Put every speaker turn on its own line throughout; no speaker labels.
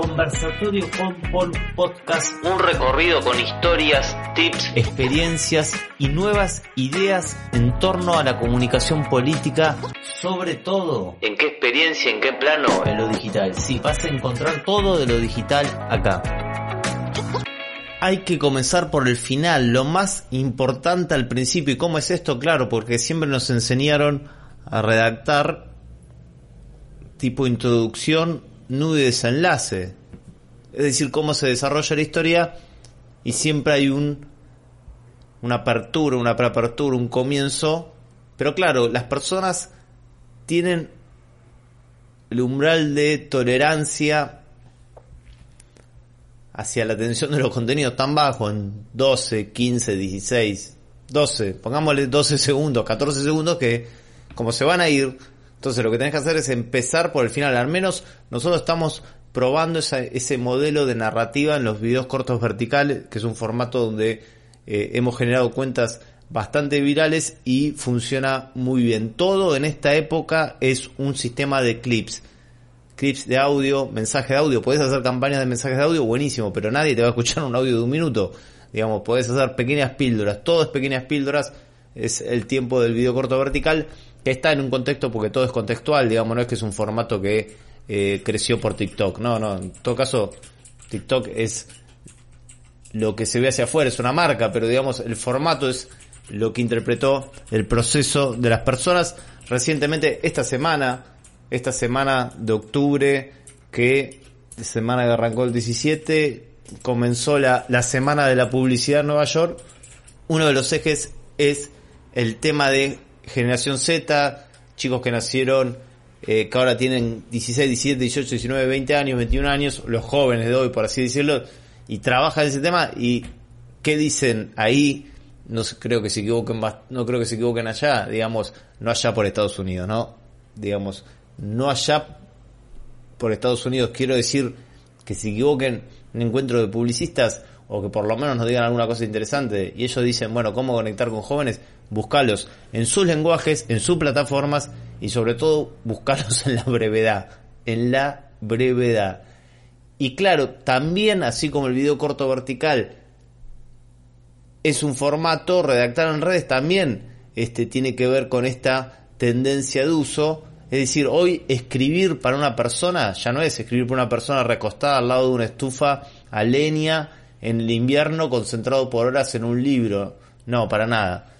Conversatorio con Paul Podcast.
Un recorrido con historias, tips,
experiencias y nuevas ideas en torno a la comunicación política, sobre todo
en qué experiencia, en qué plano,
en lo digital. Sí, vas a encontrar todo de lo digital acá. Hay que comenzar por el final, lo más importante al principio. ¿Y cómo es esto? Claro, porque siempre nos enseñaron a redactar tipo introducción, nudo y desenlace. Es decir, cómo se desarrolla la historia y siempre hay un una apertura, una preapertura, un comienzo. Pero claro, las personas tienen el umbral de tolerancia hacia la atención de los contenidos tan bajo, en 12, 15, 16, 12, pongámosle 12 segundos, 14 segundos, que como se van a ir, entonces lo que tenés que hacer es empezar por el final. Al menos nosotros estamos probando ese modelo de narrativa en los videos cortos verticales, que es un formato donde eh, hemos generado cuentas bastante virales y funciona muy bien. Todo en esta época es un sistema de clips. Clips de audio, mensaje de audio. Puedes hacer campañas de mensajes de audio, buenísimo, pero nadie te va a escuchar un audio de un minuto. Digamos, puedes hacer pequeñas píldoras. Todo es pequeñas píldoras. Es el tiempo del video corto vertical que está en un contexto porque todo es contextual, digamos, no es que es un formato que eh, creció por TikTok, no, no, en todo caso TikTok es lo que se ve hacia afuera, es una marca, pero digamos el formato es lo que interpretó el proceso de las personas. Recientemente esta semana, esta semana de octubre, que semana que arrancó el 17, comenzó la, la semana de la publicidad en Nueva York, uno de los ejes es el tema de generación Z, chicos que nacieron, eh, que ahora tienen 16, 17, 18, 19, 20 años, 21 años, los jóvenes de hoy, por así decirlo, y trabajan ese tema y qué dicen ahí, no creo que se equivoquen, no creo que se equivoquen allá, digamos, no allá por Estados Unidos, ¿no? Digamos, no allá por Estados Unidos, quiero decir que se equivoquen en encuentro de publicistas o que por lo menos nos digan alguna cosa interesante y ellos dicen, bueno, ¿cómo conectar con jóvenes? Buscalos en sus lenguajes, en sus plataformas y sobre todo buscalos en la brevedad, en la brevedad. Y claro, también así como el video corto vertical es un formato, redactar en redes también este, tiene que ver con esta tendencia de uso. Es decir, hoy escribir para una persona ya no es escribir para una persona recostada al lado de una estufa a leña en el invierno concentrado por horas en un libro. No, para nada.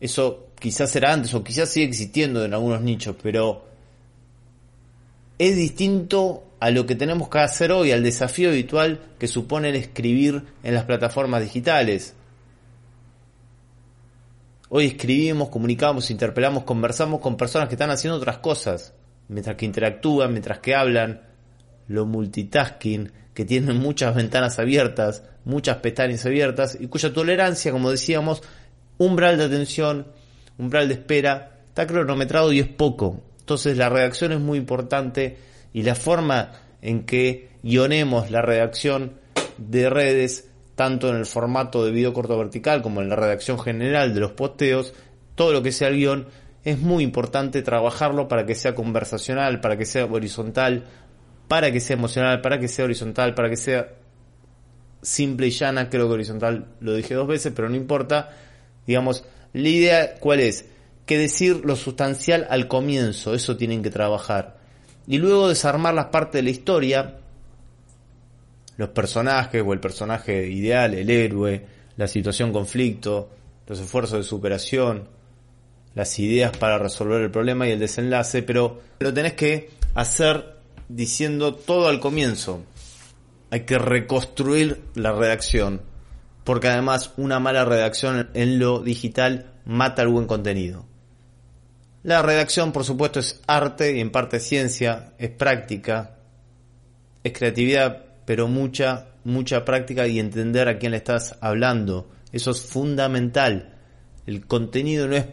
Eso quizás era antes o quizás sigue existiendo en algunos nichos, pero es distinto a lo que tenemos que hacer hoy, al desafío habitual que supone el escribir en las plataformas digitales. Hoy escribimos, comunicamos, interpelamos, conversamos con personas que están haciendo otras cosas, mientras que interactúan, mientras que hablan, lo multitasking, que tienen muchas ventanas abiertas, muchas pestañas abiertas y cuya tolerancia, como decíamos, umbral de atención, umbral de espera, está cronometrado y es poco. Entonces la redacción es muy importante y la forma en que guionemos la redacción de redes, tanto en el formato de video corto vertical como en la redacción general de los posteos, todo lo que sea el guion, es muy importante trabajarlo para que sea conversacional, para que sea horizontal, para que sea emocional, para que sea horizontal, para que sea simple y llana, creo que horizontal lo dije dos veces, pero no importa. Digamos, la idea cuál es? Que decir lo sustancial al comienzo, eso tienen que trabajar. Y luego desarmar las partes de la historia, los personajes o el personaje ideal, el héroe, la situación conflicto, los esfuerzos de superación, las ideas para resolver el problema y el desenlace, pero lo tenés que hacer diciendo todo al comienzo. Hay que reconstruir la redacción, porque además una mala redacción en lo digital mata el buen contenido. La redacción, por supuesto, es arte y en parte ciencia, es práctica, es creatividad, pero mucha, mucha práctica y entender a quién le estás hablando. Eso es fundamental. El contenido no es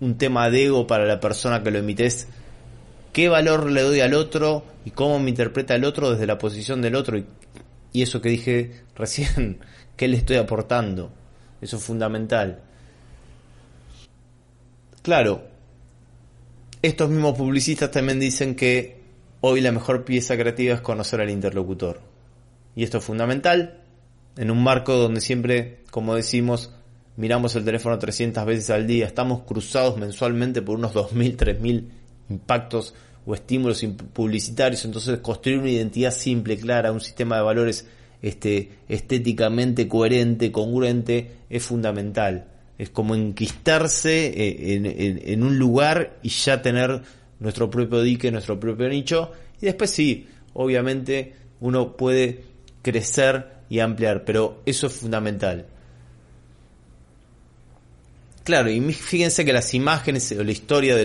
un tema de ego para la persona que lo emites, qué valor le doy al otro y cómo me interpreta el otro desde la posición del otro y, eso que dije recién, qué le estoy aportando. Eso es fundamental. Claro, estos mismos publicistas también dicen que hoy la mejor pieza creativa es conocer al interlocutor. Y esto es fundamental en un marco donde siempre, como decimos, miramos el teléfono 300 veces al día, estamos cruzados mensualmente por unos 2.000, 3.000 impactos o estímulos publicitarios, entonces construir una identidad simple, clara, un sistema de valores este, estéticamente coherente, congruente, es fundamental. Es como enquistarse eh, en, un lugar y ya tener nuestro propio dique, nuestro propio nicho. Y después sí, obviamente uno puede crecer y ampliar, pero eso es fundamental. Claro, y fíjense que las imágenes o la historia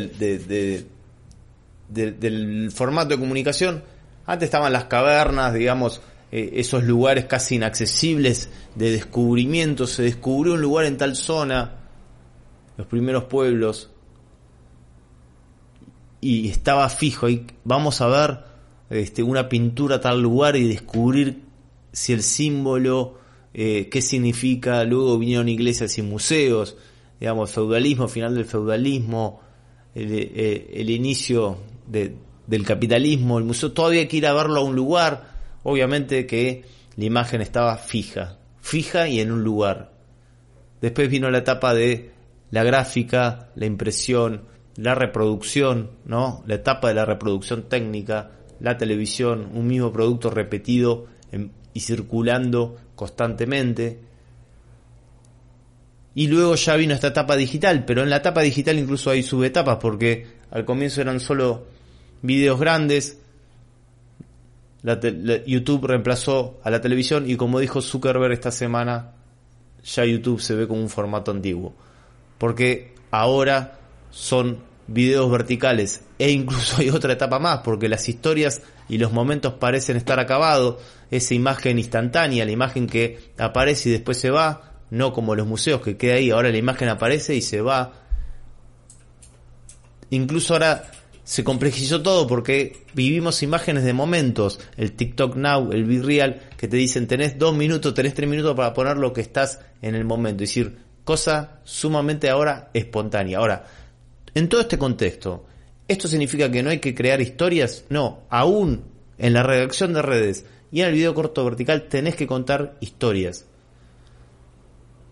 del, formato de comunicación, antes estaban las cavernas, digamos, eh, esos lugares casi inaccesibles de descubrimiento, se descubrió un lugar en tal zona, los primeros pueblos, y estaba fijo, y vamos a ver este, una pintura a tal lugar y descubrir si el símbolo, eh, qué significa, luego vinieron iglesias y museos, digamos, feudalismo, final del feudalismo, el, eh, el inicio de, del capitalismo, el museo, todavía hay que ir a verlo a un lugar, Obviamente que la imagen estaba fija, fija y en un lugar. Después vino la etapa de la gráfica, la impresión, la reproducción, ¿no? La etapa de la reproducción técnica, la televisión, un mismo producto repetido y circulando constantemente. Y luego ya vino esta etapa digital, pero en la etapa digital incluso hay subetapas porque al comienzo eran solo videos grandes, YouTube reemplazó a la televisión y como dijo Zuckerberg esta semana, ya YouTube se ve como un formato antiguo. Porque ahora son videos verticales e incluso hay otra etapa más porque las historias y los momentos parecen estar acabados, esa imagen instantánea, la imagen que aparece y después se va, no como los museos que queda ahí, ahora la imagen aparece y se va. Incluso ahora se complejizó todo porque vivimos imágenes de momentos, el TikTok Now, el Be Real, que te dicen tenés dos minutos, tenés tres minutos para poner lo que estás en el momento, es decir, cosa sumamente ahora espontánea. Ahora, en todo este contexto, ¿esto significa que no hay que crear historias? No, aún en la redacción de redes y en el video corto vertical tenés que contar historias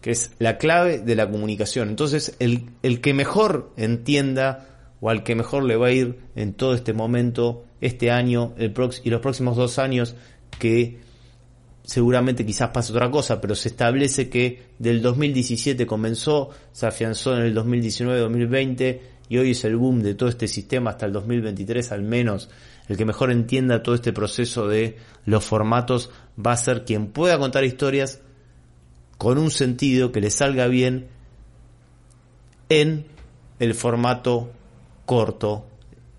que es la clave de la comunicación. Entonces, el, el que mejor entienda o al que mejor le va a ir en todo este momento, este año el y los próximos dos años, que seguramente quizás pase otra cosa, pero se establece que del 2017 comenzó, se afianzó en el 2019-2020 y hoy es el boom de todo este sistema hasta el 2023 al menos. El que mejor entienda todo este proceso de los formatos va a ser quien pueda contar historias con un sentido que le salga bien en el formato corto,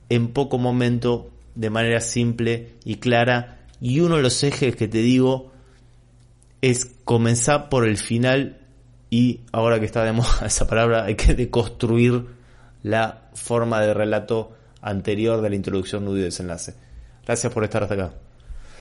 en poco momento, de manera simple y clara. Y uno de los ejes que te digo es comenzar por el final y ahora que está de moda esa palabra, hay que deconstruir la forma de relato anterior de la introducción, nudo y desenlace. Gracias por estar hasta acá.